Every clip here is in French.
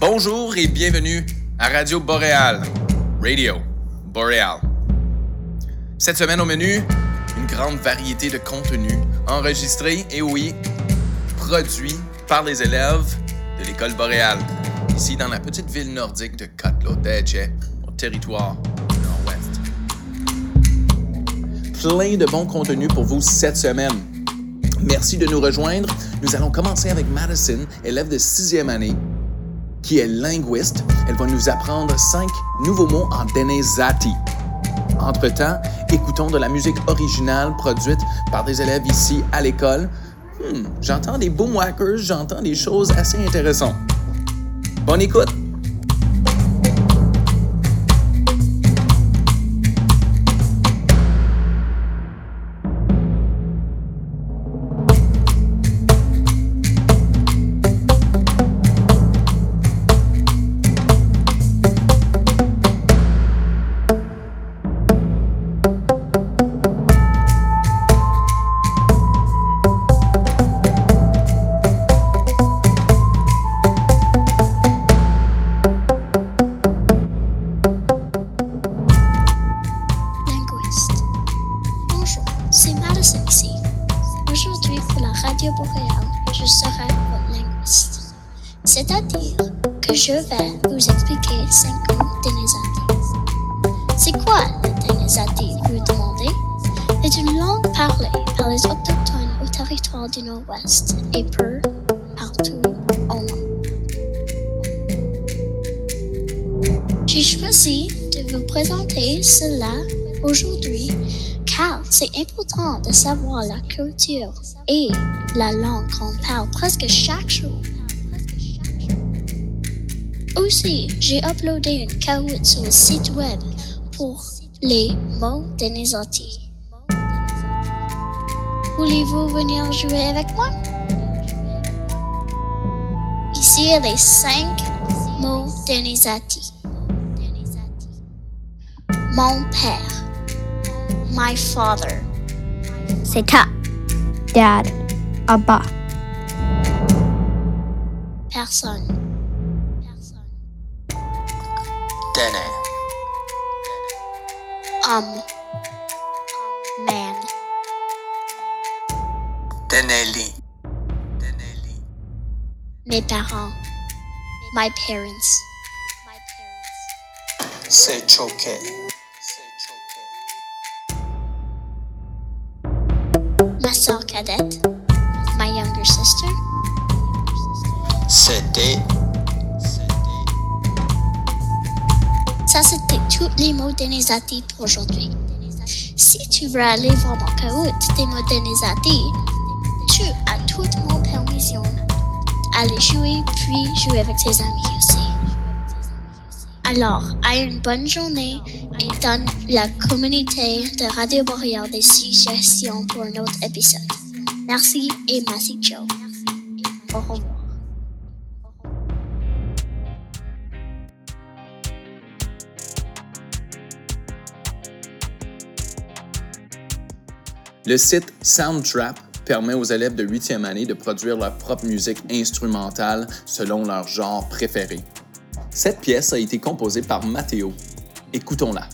Bonjour et bienvenue à Radio Boréal. Radio Boréal. Cette semaine au menu, une grande variété de contenus enregistrés et oui, produits par les élèves de l'école boréale, ici dans la petite ville nordique de Katloteche, au territoire nord-ouest. Plein de bons contenus pour vous cette semaine. Merci de nous rejoindre. Nous allons commencer avec Madison, élève de sixième année, qui est linguiste. Elle va nous apprendre cinq nouveaux mots en Denezati. Entre-temps, écoutons de la musique originale produite par des élèves ici à l'école. Hmm, j'entends des boomwhackers, j'entends des choses assez intéressantes. Bonne écoute! Car c'est important de savoir la culture et la langue qu'on parle presque chaque jour. Aussi, j'ai uploadé une caroute sur le site web pour les mots Denizati. Voulez-vous venir jouer avec moi? Ici, les cinq mots Denizati. Mon père. My father. C'est ta. Dad. Abba. Personne. Dene. Homme. Man. Deneli. Deneli. Mes parents. My parents. C'est choqué. Cadette. My younger sister. C'était. Ça, c'était tous les mots pour aujourd'hui. Si tu veux aller voir mon caroute des mots tu as toute mon permission. Aller jouer, puis jouer avec tes amis aussi. Alors, à une bonne journée et donne la communauté de Radio Boréal des suggestions pour un autre épisode. Merci et merci Joe. Au revoir. Le site Soundtrap permet aux élèves de 8e année de produire leur propre musique instrumentale selon leur genre préféré. Cette pièce a été composée par Matteo. Écoutons-la.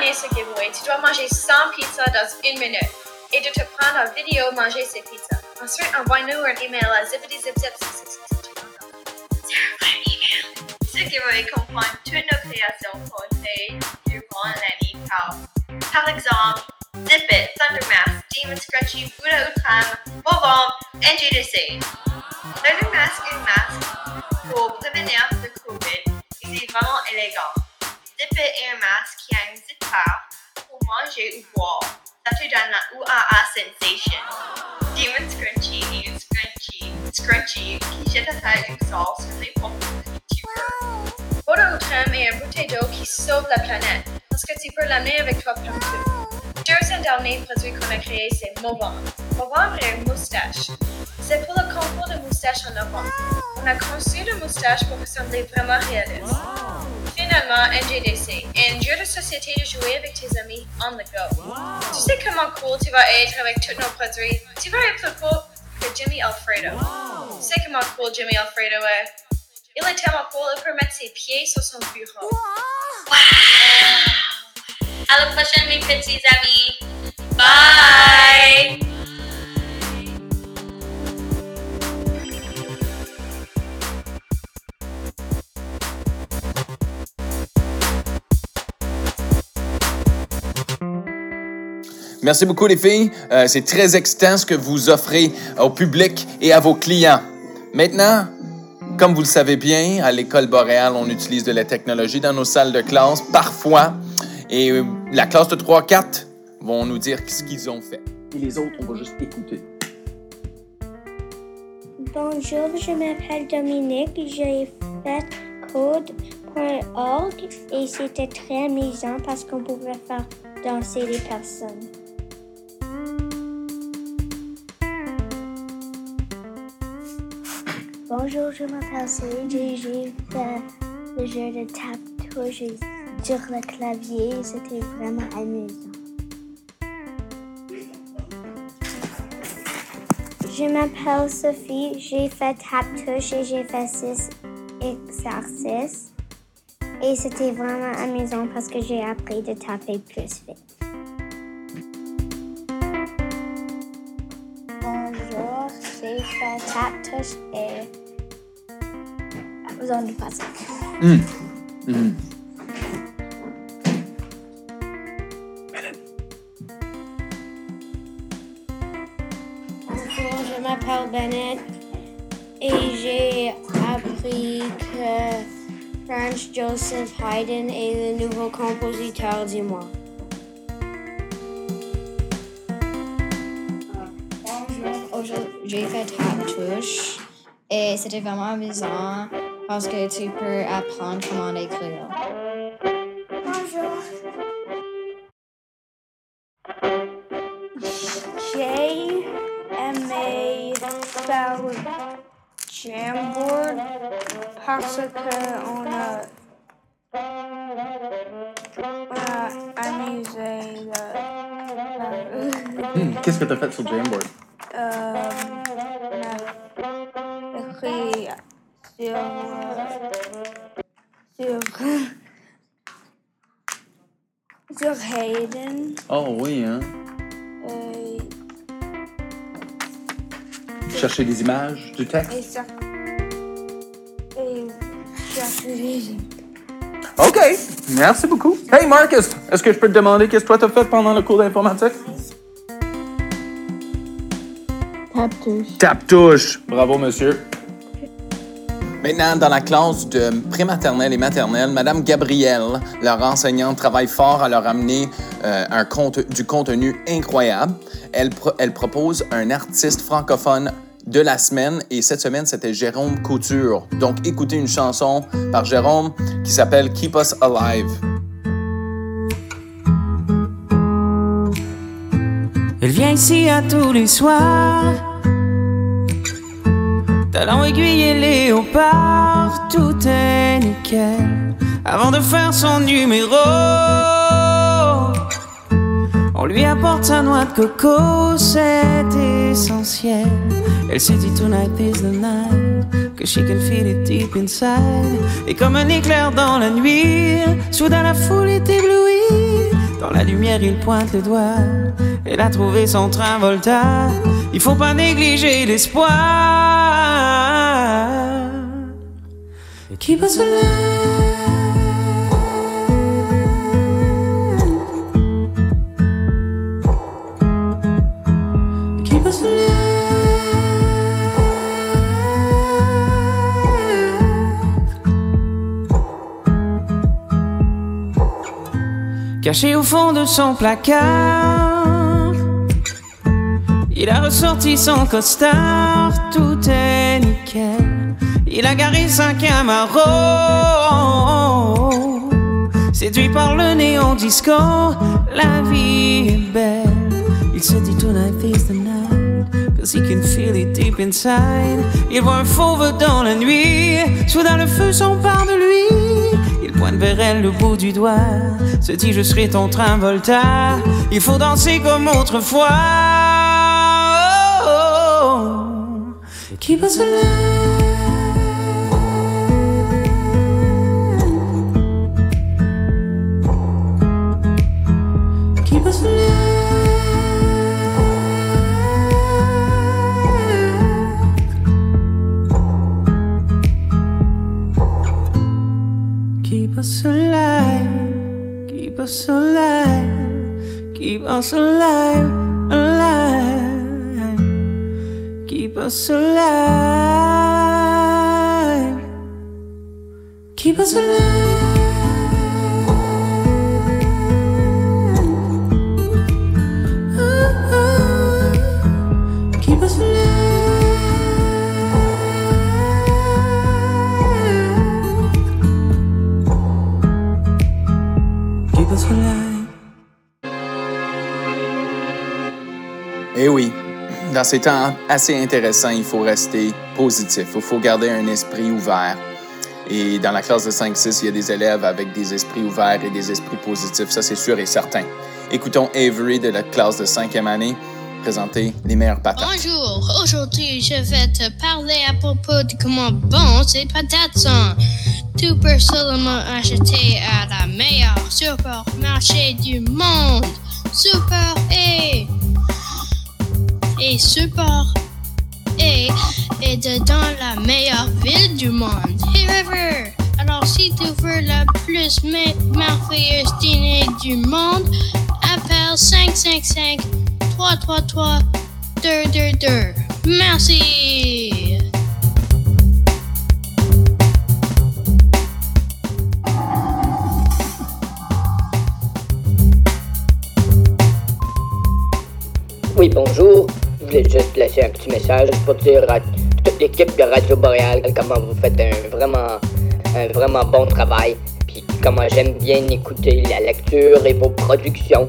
2021. Pour gagner ce giveaway, tu dois manger 100 pizzas dans une minute et de te prendre en vidéo manger ces pizzas. Ensuite, envoie-nous un email à zippitysipzip Ce giveaway et comprendre toutes nos créations fait durant l'année par, par exemple, Zip It, Thundermask, Demon Scrunchie, Buddha Utram, Bobomb, et GDC. Thundermask est un masque pour prévenir le COVID et c'est vraiment élégant. It est un masque qui a une zipper pour manger ou boire. Ça te donne la UAA sensation. Demon Scrunchie est une scrunchie, scrunchie qui jette à terre une sauce sur les pompes du beurre. Buddha Utram est une bouteille d'eau qui sauve la planète parce que tu peux l'amener avec toi partout. Deuxième dernier produit qu'on a créé, c'est Movember. Movember est une moustache. C'est pour le concours de moustache en novembre. On a conçu de moustache pour ressembler vraiment réaliste. Finalement, NGDC, un jeu de société de jouer avec tes amis on the go. Tu sais comment cool tu vas être avec tous nos produits? Tu vas être plus cool que Jimmy Alfredo. Tu sais comment cool Jimmy Alfredo est? Il est tellement cool, il peut mettre ses pieds sur son bureau. À la prochaine, mes petits amis. Bye! Merci beaucoup, les filles. Euh, c'est très excitant ce que vous offrez au public et à vos clients. Maintenant, comme vous le savez bien, à l'école boréale, on utilise de la technologie dans nos salles de classe, parfois. Et euh, la classe de 3-4 vont nous dire ce qu'ils ont fait. Et les autres, on va juste écouter. Bonjour, je m'appelle Dominique. J'ai fait code.org et c'était très amusant parce qu'on pouvait faire danser les personnes. Bonjour, je m'appelle Sage et j'ai fait le jeu de tap-touche sur le clavier et c'était vraiment amusant. Je m'appelle Sophie, j'ai fait tap-touche et j'ai fait six exercices. Et c'était vraiment amusant parce que j'ai appris de taper plus vite. Bonjour, j'ai fait tap-touche et de passage. Bonjour, je m'appelle Bennett et j'ai appris que Franz Joseph Haydn est le nouveau compositeur du mois. Bonjour, aujourd'hui j'ai fait touche et c'était vraiment amusant parce que tu peux apprendre comment écrire. Bonjour. J'ai aimé faire le Jamboard parce qu'on a, on a amusé le, Hmm, Qu'est-ce que tu as fait sur Jamboard? euh, on a écrit sur, Hayden. Oh oui, hein? Euh, Chercher des images, du texte? et ça. Et chercher les OK, merci beaucoup. Hey Marcus, est-ce que je peux te demander qu'est-ce que toi t'as fait pendant le cours d'informatique? Tap-touche. Tap-touche. Bravo, monsieur. Maintenant, dans la classe de prématernelle et maternelle, Madame Gabrielle, leur enseignante, travaille fort à leur amener euh, un compte, du contenu incroyable. Elle, elle propose un artiste francophone de la semaine et cette semaine, c'était Jérôme Couture. Donc, écoutez une chanson par Jérôme qui s'appelle Keep Us Alive. Elle vient ici à tous les soirs. Talon aiguille et léopard, tout est nickel. Avant de faire son numéro, on lui apporte sa noix de coco, c'est essentiel. Elle se dit tonight is the night, que she can feel it deep inside. Et comme un éclair dans la nuit, soudain la foule est éblouie. Dans la lumière, il pointe le doigt. Elle a trouvé son train Volta. Il faut pas négliger l'espoir qui. Caché au fond de son placard, il a ressorti son costard tout est nickel. Il a garé sa Camaro. Séduit par le néon disco, la vie est belle. Il se dit tonight is the night, cause he can feel it deep inside. Il voit un fauve dans la nuit, soudain le feu s'empare de lui. Il pointe vers elle le bout du doigt, se dit je serai ton train Volta. Il faut danser comme autrefois. Keep us alive. Keep us alive. Keep us alive. Keep us alive. Keep us alive. Alive. Keep us alive. Keep us alive. Dans ces temps assez intéressants, il faut rester positif. Il faut garder un esprit ouvert. Et dans la classe de 5-6, il y a des élèves avec des esprits ouverts et des esprits positifs. Ça, c'est sûr et certain. Écoutons Avery de la classe de 5e année présenter les meilleures patates. Bonjour, aujourd'hui je vais te parler à propos de comment bon ces patates sont. Tu peux seulement acheter à la meilleure supermarché du monde. Super et et Super et est dedans la meilleure ville du monde, River. Alors si tu veux la plus me- merveilleuse dîner du monde, appelle 555 333 222. Merci. Oui, bonjour. Voulais juste laisser un petit message pour dire à toute l'équipe de Radio Boréal comment vous faites un vraiment, un vraiment bon travail. Puis comment j'aime bien écouter la lecture et vos productions.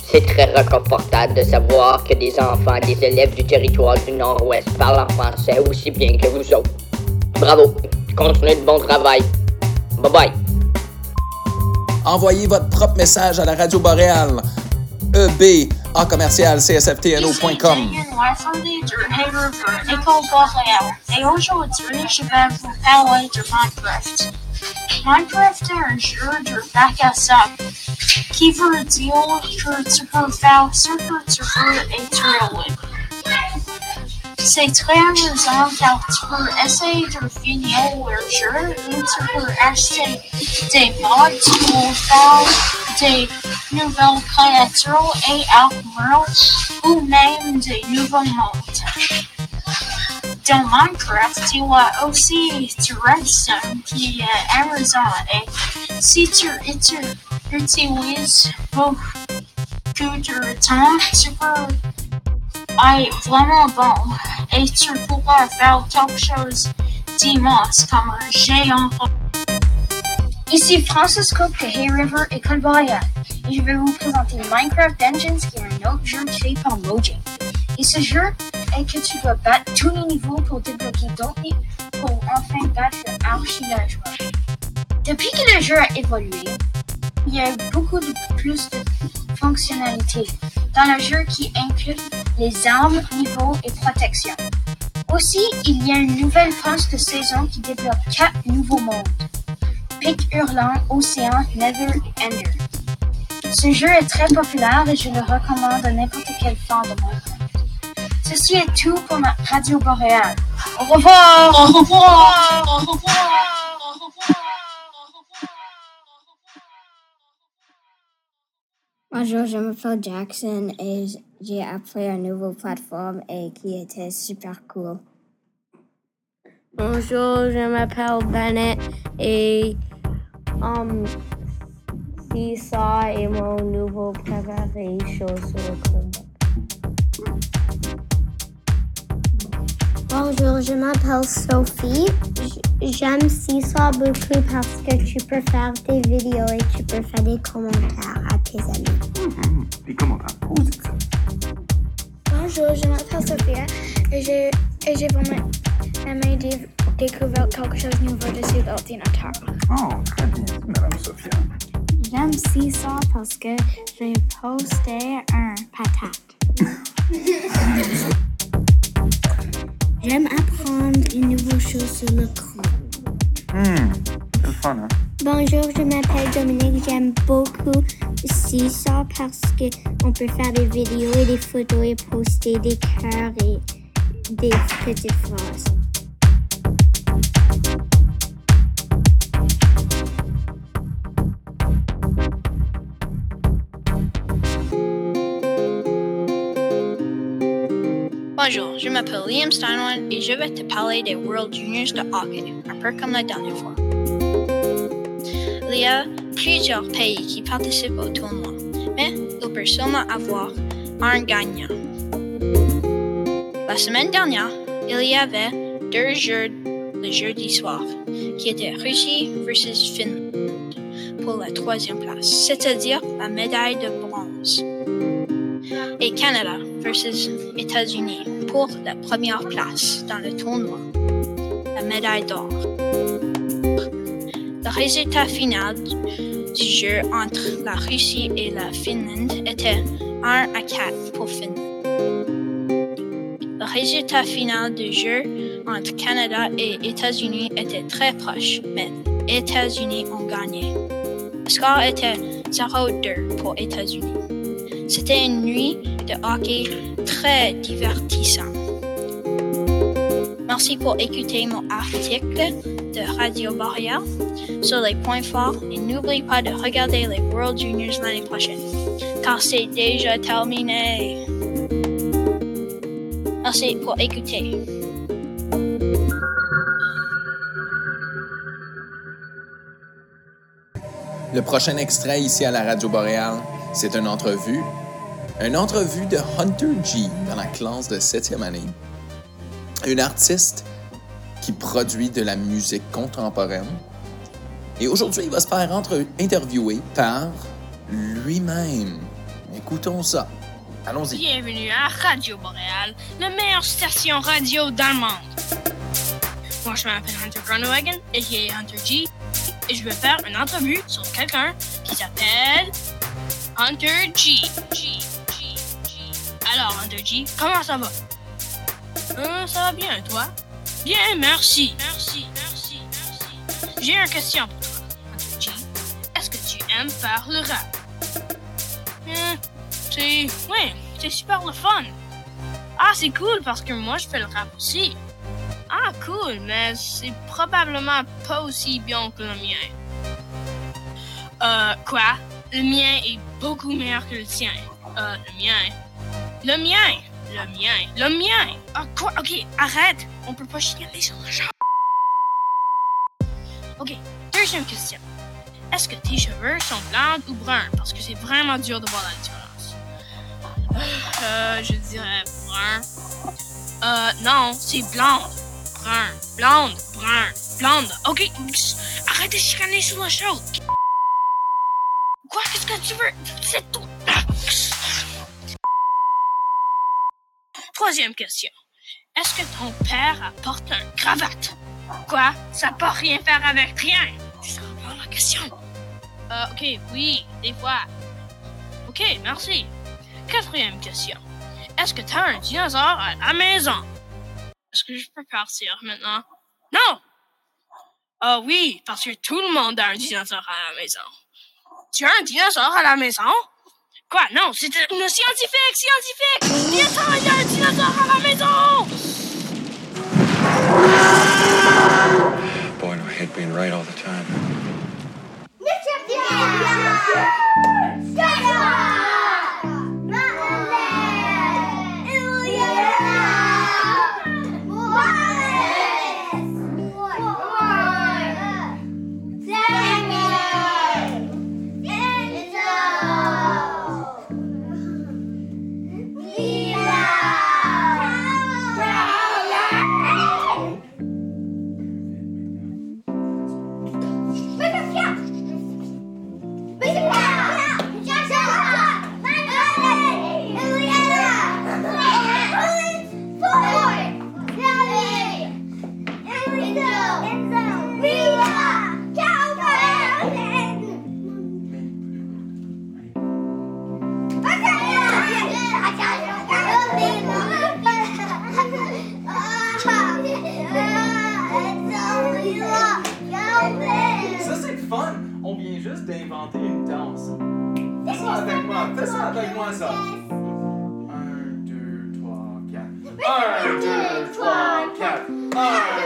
C'est très réconfortable de savoir que des enfants, des élèves du territoire du Nord-Ouest parlent en français aussi bien que vous autres. Bravo. Continuez le bon travail. Bye bye. Envoyez votre propre message à la radio boréale. EB en commercial csftno.com. Et aujourd'hui, je vais vous parler de Minecraft. Minecraft est un jeu de bac à sable qui veut dire que tu peux faire ce que tu veux et tu es libre. Très amusant car tu peux essayer de finir le jeu et tu peux acheter des mods pour faire des nouvelles créatures et armures ou même des nouveaux mondes. Dans Minecraft, il y a aussi du redstone qui est amusant et si tu uti- utilises beaucoup de temps, tu peux être vraiment bon et tu pourras faire quelque chose d'immense comme un géant. Ici Francis Cook de Hay River et je vais vous présenter Minecraft Dungeons qui est un autre jeu créé par Mojang. Et ce jeu est que tu dois battre tous les niveaux pour débloquer d'autres pour enfin battre le archi-villageois. Depuis que le jeu a évolué, il y a beaucoup de plus de fonctionnalités dans le jeu qui inclut les armes, niveaux et protection. Aussi, il y a une nouvelle phase de saison qui développe quatre nouveaux mondes. Pic Hurlant, Océan, Nether et Ender. Ce jeu est très populaire et je le recommande à n'importe quel fan de Minecraft. Ceci est tout pour ma radio boréale. Au revoir! Au revoir! Au revoir! Bonjour, je m'appelle Jackson et j'ai appris une nouvelle plateforme et qui était super cool. Bonjour, je m'appelle Bennett et um, Seesaw est mon nouveau préféré show sur le combat. Bonjour, je m'appelle Sophie. J'aime Seesaw beaucoup parce que tu peux faire des vidéos et tu peux faire des commentaires Bonjour, je m'appelle Sophia et j'ai et j'ai vraiment aimé dé- découvrir quelque chose de nouveau dessus l'ordinateur. Oh, très bien, Madame Sophia. J'aime Seesaw parce que j'ai posté un patate. J'aime apprendre une nouvelle chose sur le cran. Hmm, c'est le fun, hein? Bonjour, je m'appelle Dominique. J'aime beaucoup Seesaw parce que on peut faire des vidéos et des photos et poster des cœurs et des petites phrases. Bonjour, je m'appelle Liam Steinway et je vais te parler des World Juniors de hockey, un peu comme la dernière fois. Il y a plusieurs pays qui participent au tournoi, mais il peut seulement avoir un gagnant. La semaine dernière, il y avait deux jeux le jeudi soir, qui étaient Russie versus Finlande pour la troisième place, c'est-à-dire la médaille de bronze et Canada versus États-Unis pour la première place dans le tournoi, la médaille d'or. Résultat final du jeu entre la Russie et la Finlande était 1 à 4 pour Finlande. Le résultat final du jeu entre Canada et États-Unis était très proche, mais États-Unis ont gagné. Le score était 0-2 pour États-Unis. C'était une nuit de hockey très divertissante. Merci pour écouter mon article de Radio Boréal sur les points forts et n'oublie pas de regarder les World Juniors l'année prochaine, car c'est déjà terminé. Merci pour écouter. Le prochain extrait ici à la Radio Boréale, c'est une entrevue. Une entrevue de Hunter G dans la classe de 7e année. Une artiste qui produit de la musique contemporaine. Et aujourd'hui, il va se faire interviewer par lui-même. Écoutons ça. Allons-y. Bienvenue à Radio Boréal, la meilleure station radio dans le monde. Moi, je m'appelle Hunter Groenewegen et j'ai Hunter G. Et je vais faire une entrevue sur quelqu'un qui s'appelle Hunter G. G, G, G. Alors, Hunter G, comment ça va? Euh, ça va bien, toi? Bien, merci. Merci, merci, merci. J'ai une question pour toi. Est-ce que tu aimes faire le rap? Hmm, c'est. C'est super le fun. Ah, c'est cool parce que moi je fais le rap aussi. Ah, cool, mais c'est probablement pas aussi bien que le mien. Euh, quoi? Le mien est beaucoup meilleur que le tien. Euh, le mien. Le mien! Le mien! Le mien! Ah, quoi? Ok, arrête! On peut pas chicaner sur le genre. Ok, deuxième question. Est-ce que tes cheveux sont blancs ou bruns? Parce que c'est vraiment dur de voir la différence. Euh, je dirais brun. Euh, non, c'est blonde. Brun. Blonde. Brun. Blonde. Ok, arrête de chicaner sur la chose. Quoi, qu'est-ce que tu veux? C'est tout. Troisième question. Est-ce que ton père apporte un cravate? Quoi? Ça peut rien faire avec rien. C'est vraiment la question. Euh, ok, oui, des fois. Ok, merci. Quatrième question. Est-ce que t'as un dinosaure à la maison? Est-ce que je peux partir maintenant? Non! Ah oui, parce que tout le monde a un dinosaure à la maison. Tu as un dinosaure à la maison? Quoi? Non, c'est une scientifique, scientifique! Viens il y a un dinosaure à la maison! Boy, I hate being right all the time.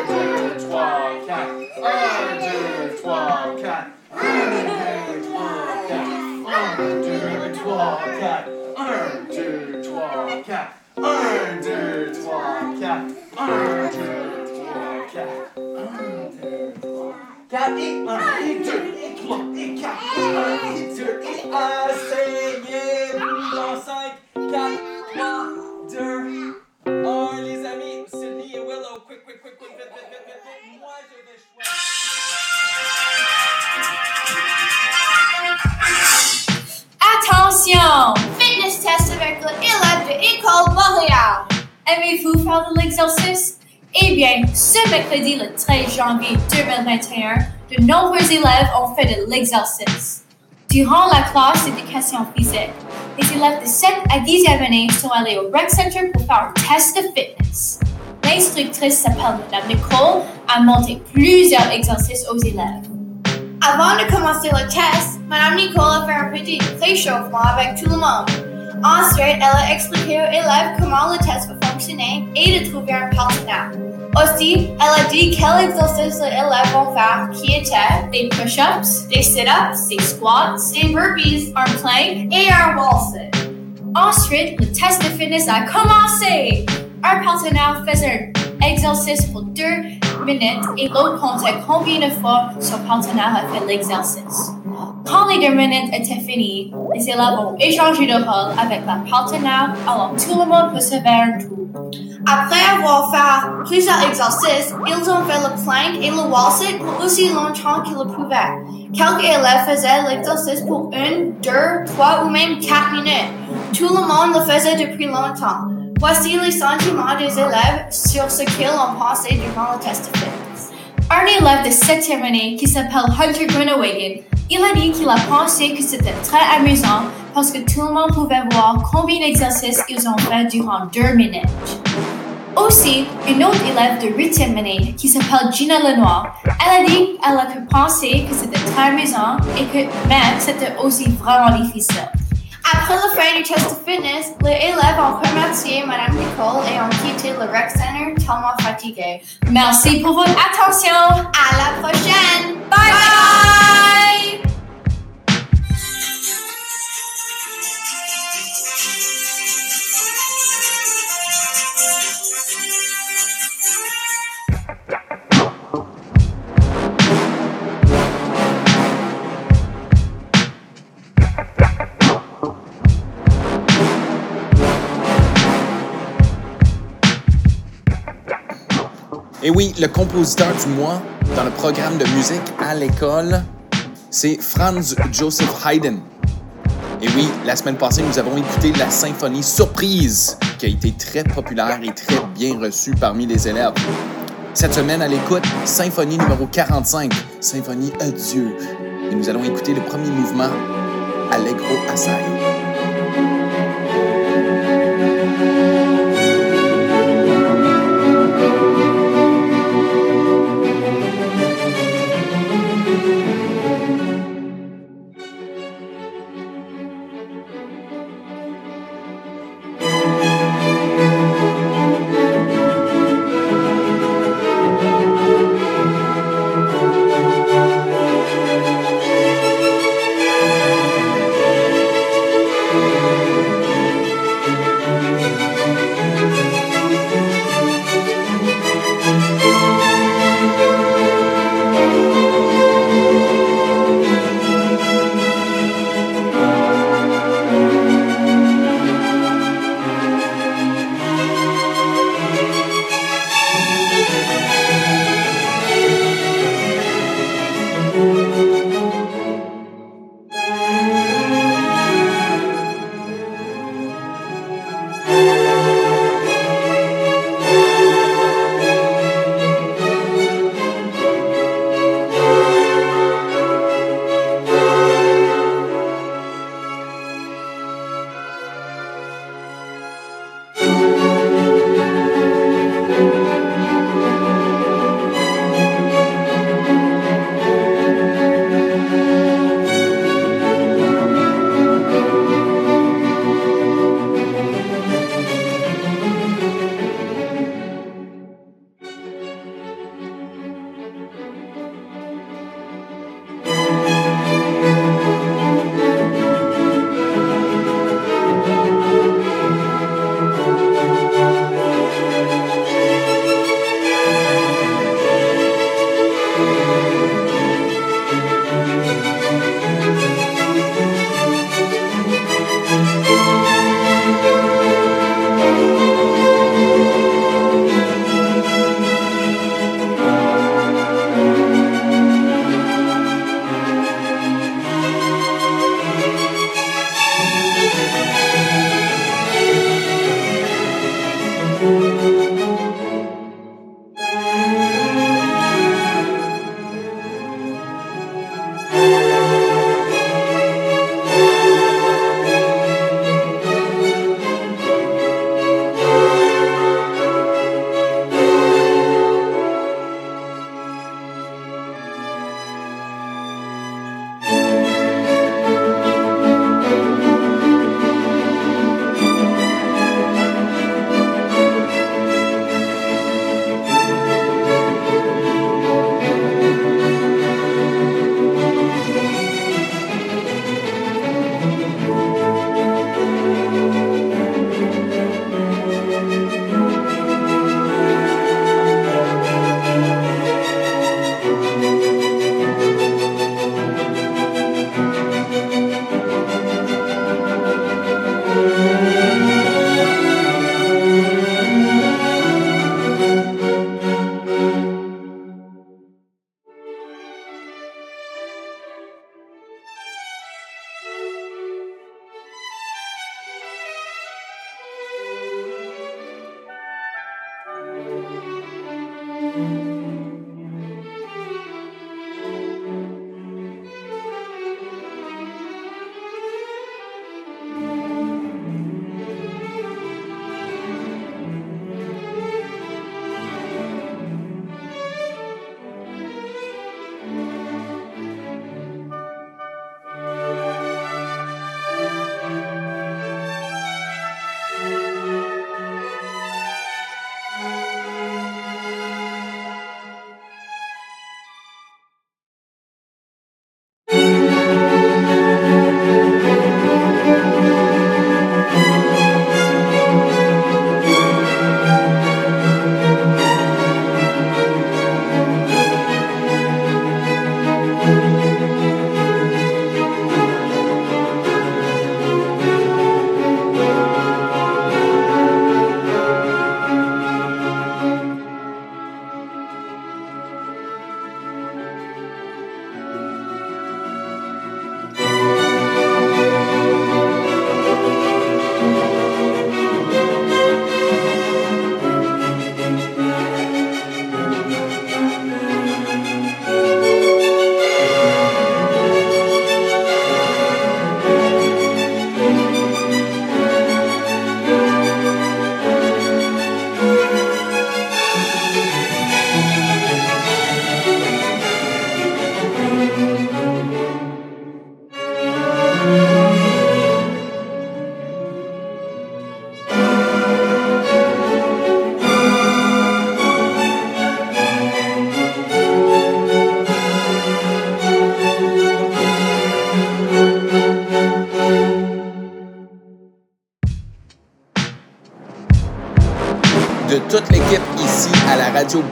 deux, trois, quatre. Un, deux, trois, quatre. Un, deux, trois, quatre. Un, deux, trois, quatre. Un, deux, trois, quatre. Un, deux, trois, quatre. Un, deux, trois, quatre. Un, deux, trois, quatre. Et un, et deux, et trois, et quatre. Un, et deux, et un. Aimez-vous faire de l'exercice? Eh bien, ce mercredi, le 13 janvier 2021, de nombreux élèves ont fait de l'exercice. Durant la classe d'éducation physique, les élèves de 7 à 10e année sont allés au Rec Center pour faire un test de fitness. L'instructrice s'appelle Madame Nicole, a monté plusieurs exercices aux élèves. Avant de commencer le test, Madame Nicole a fait un petit réchauffement avec tout le monde. Ensuite, elle a expliqué aux élèves comment le test va fonctionner et de trouver un partenaire. Aussi, elle a dit quels exercices les élèves vont faire qui des push-ups, des sit-ups, des squats, des burpees, un plank et un wall sit. Ensuite, le test de fitness a commencé. Un partenaire faisait un exercice pour deux minutes et l'autre comptait combien de fois son partenaire a fait l'exercice. Quand les deux minutes étaient finies, les élèves ont échangé de rôle avec la partenaire, alors tout le monde peut se faire un tour. Après avoir fait plusieurs exercices, ils ont fait le plank et le wall sit pour aussi longtemps qu'ils le pouvaient. Quelques élèves faisaient l'exercice pour une, deux, trois ou même quatre minutes. Tout le monde le faisait depuis longtemps. Voici les sentiments des élèves sur ce qu'ils ont pensé durant le test de fitness. Un élève de 7e année qui s'appelle Hunter Grunewagen, il a dit qu'il a pensé que c'était très amusant parce que tout le monde pouvait voir combien d'exercices ils ont fait durant deux minutes. Aussi, une autre élève de 8e année qui s'appelle Gina Lenoir, elle a dit qu'elle a pu penser que c'était très amusant et que même c'était aussi vraiment difficile. Après la fin du test de fitness, les élèves ont remercié Madame Nicole et ont quitté le rec center tellement fatigués. Merci pour votre attention. À la prochaine. Bye bye. Et oui, le compositeur du mois dans le programme de musique à l'école, c'est Franz Joseph Haydn. Et oui, la semaine passée, nous avons écouté la symphonie Surprise, qui a été très populaire et très bien reçue parmi les élèves. Cette semaine, à l'écoute, symphonie numéro 45, symphonie Adieu. Et nous allons écouter le premier mouvement, Allegro Assai.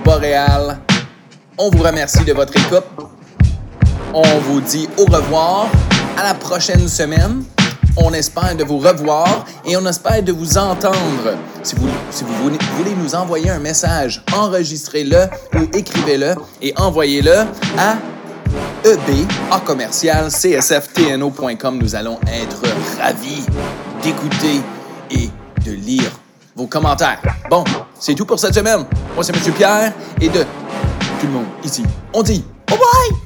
Boréal. On vous remercie de votre écoute. On vous dit au revoir à la prochaine semaine. On espère de vous revoir et on espère de vous entendre. Si vous, voulez, nous envoyer un message, enregistrez-le ou écrivez-le et envoyez-le à eb à commercial csftno.com. Nous allons être ravis d'écouter et de lire vos commentaires. Bon, c'est tout pour cette semaine. Moi, c'est M. Pierre et de tout le monde ici. On dit bye bye!